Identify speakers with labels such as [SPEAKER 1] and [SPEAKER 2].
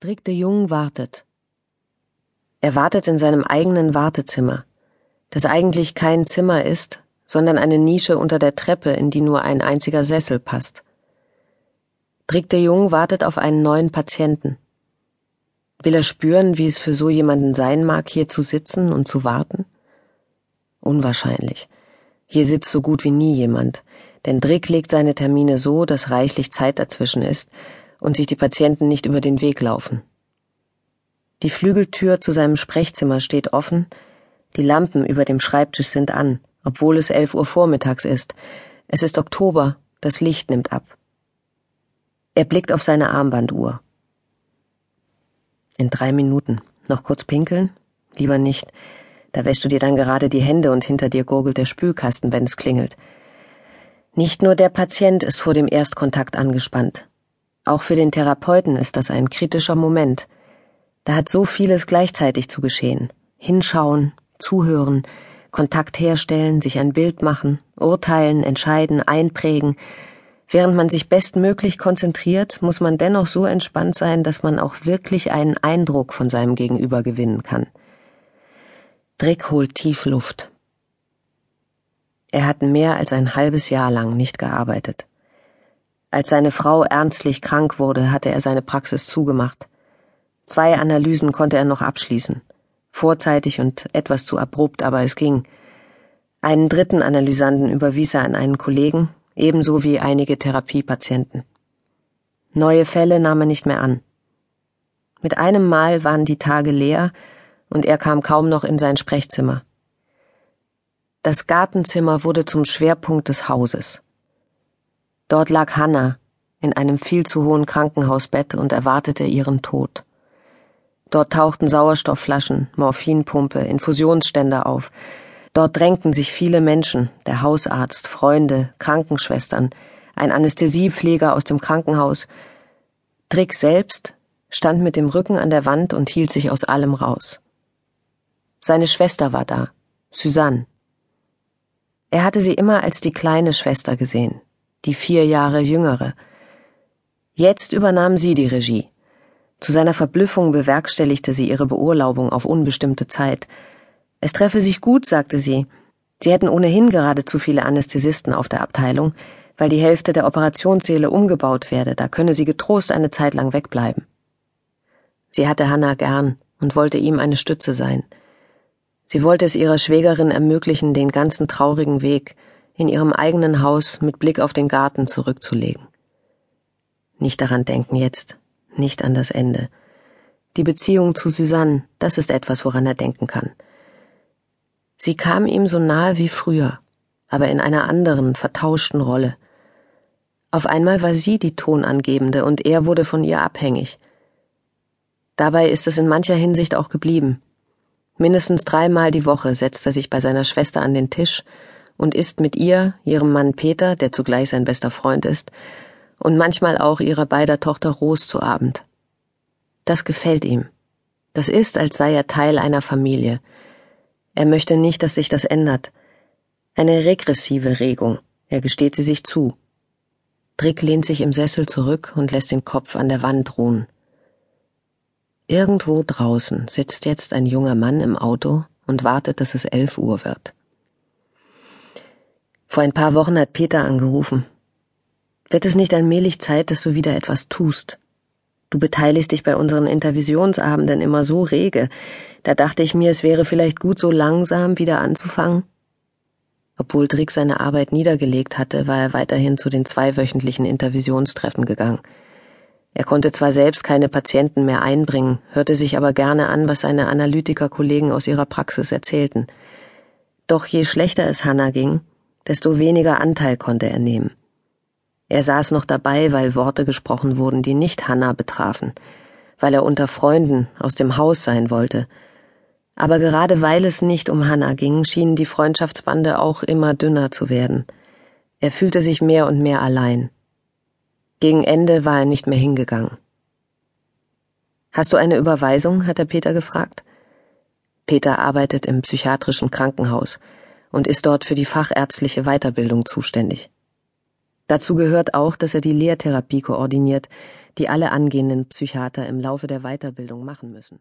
[SPEAKER 1] Drick de Jong wartet. Er wartet in seinem eigenen Wartezimmer, das eigentlich kein Zimmer ist, sondern eine Nische unter der Treppe, in die nur ein einziger Sessel passt. Drick de Jong wartet auf einen neuen Patienten. Will er spüren, wie es für so jemanden sein mag, hier zu sitzen und zu warten? Unwahrscheinlich. Hier sitzt so gut wie nie jemand, denn Drick legt seine Termine so, dass reichlich Zeit dazwischen ist, und sich die Patienten nicht über den Weg laufen. Die Flügeltür zu seinem Sprechzimmer steht offen, die Lampen über dem Schreibtisch sind an, obwohl es elf Uhr vormittags ist. Es ist Oktober, das Licht nimmt ab. Er blickt auf seine Armbanduhr. In drei Minuten. Noch kurz pinkeln? Lieber nicht. Da wäschst du dir dann gerade die Hände und hinter dir gurgelt der Spülkasten, wenn es klingelt. Nicht nur der Patient ist vor dem Erstkontakt angespannt. Auch für den Therapeuten ist das ein kritischer Moment. Da hat so vieles gleichzeitig zu geschehen. Hinschauen, zuhören, Kontakt herstellen, sich ein Bild machen, urteilen, entscheiden, einprägen. Während man sich bestmöglich konzentriert, muss man dennoch so entspannt sein, dass man auch wirklich einen Eindruck von seinem Gegenüber gewinnen kann. Drick holt tief Luft. Er hat mehr als ein halbes Jahr lang nicht gearbeitet. Als seine Frau ernstlich krank wurde, hatte er seine Praxis zugemacht. Zwei Analysen konnte er noch abschließen. Vorzeitig und etwas zu abrupt, aber es ging. Einen dritten Analysanten überwies er an einen Kollegen, ebenso wie einige Therapiepatienten. Neue Fälle nahm er nicht mehr an. Mit einem Mal waren die Tage leer und er kam kaum noch in sein Sprechzimmer. Das Gartenzimmer wurde zum Schwerpunkt des Hauses. Dort lag Hannah in einem viel zu hohen Krankenhausbett und erwartete ihren Tod. Dort tauchten Sauerstoffflaschen, Morphinpumpe, Infusionsständer auf. Dort drängten sich viele Menschen, der Hausarzt, Freunde, Krankenschwestern, ein Anästhesiepfleger aus dem Krankenhaus. Trick selbst stand mit dem Rücken an der Wand und hielt sich aus allem raus. Seine Schwester war da, Suzanne. Er hatte sie immer als die kleine Schwester gesehen, die vier Jahre jüngere. Jetzt übernahm sie die Regie. Zu seiner Verblüffung bewerkstelligte sie ihre Beurlaubung auf unbestimmte Zeit. Es treffe sich gut, sagte sie. Sie hätten ohnehin gerade zu viele Anästhesisten auf der Abteilung, weil die Hälfte der Operationssäle umgebaut werde, da könne sie getrost eine Zeit lang wegbleiben. Sie hatte Hannah gern und wollte ihm eine Stütze sein. Sie wollte es ihrer Schwägerin ermöglichen, den ganzen traurigen Weg, in ihrem eigenen Haus mit Blick auf den Garten zurückzulegen. Nicht daran denken jetzt, nicht an das Ende. Die Beziehung zu Suzanne, das ist etwas, woran er denken kann. Sie kam ihm so nahe wie früher, aber in einer anderen, vertauschten Rolle. Auf einmal war sie die Tonangebende und er wurde von ihr abhängig. Dabei ist es in mancher Hinsicht auch geblieben. Mindestens dreimal die Woche setzt er sich bei seiner Schwester an den Tisch und isst mit ihr, ihrem Mann Peter, der zugleich sein bester Freund ist, und manchmal auch ihrer beider Tochter Ros zu Abend. Das gefällt ihm. Das ist, als sei er Teil einer Familie. Er möchte nicht, dass sich das ändert. Eine regressive Regung, er gesteht sie sich zu. Drick lehnt sich im Sessel zurück und lässt den Kopf an der Wand ruhen. Irgendwo draußen sitzt jetzt ein junger Mann im Auto und wartet, dass es elf Uhr wird. Vor ein paar Wochen hat Peter angerufen. Wird es nicht allmählich Zeit, dass du wieder etwas tust? Du beteiligst dich bei unseren Intervisionsabenden immer so rege. Da dachte ich mir, es wäre vielleicht gut, so langsam wieder anzufangen. Obwohl Drick seine Arbeit niedergelegt hatte, war er weiterhin zu den zweiwöchentlichen Intervisionstreffen gegangen. Er konnte zwar selbst keine Patienten mehr einbringen, hörte sich aber gerne an, was seine Analytikerkollegen aus ihrer Praxis erzählten. Doch je schlechter es Hannah ging, desto weniger Anteil konnte er nehmen. Er saß noch dabei, weil Worte gesprochen wurden, die nicht Hannah betrafen, weil er unter Freunden aus dem Haus sein wollte. Aber gerade weil es nicht um Hannah ging, schienen die Freundschaftsbande auch immer dünner zu werden. Er fühlte sich mehr und mehr allein. Gegen Ende war er nicht mehr hingegangen. Hast du eine Überweisung? hat er Peter gefragt. Peter arbeitet im psychiatrischen Krankenhaus und ist dort für die fachärztliche Weiterbildung zuständig. Dazu gehört auch, dass er die Lehrtherapie koordiniert, die alle angehenden Psychiater im Laufe der Weiterbildung machen müssen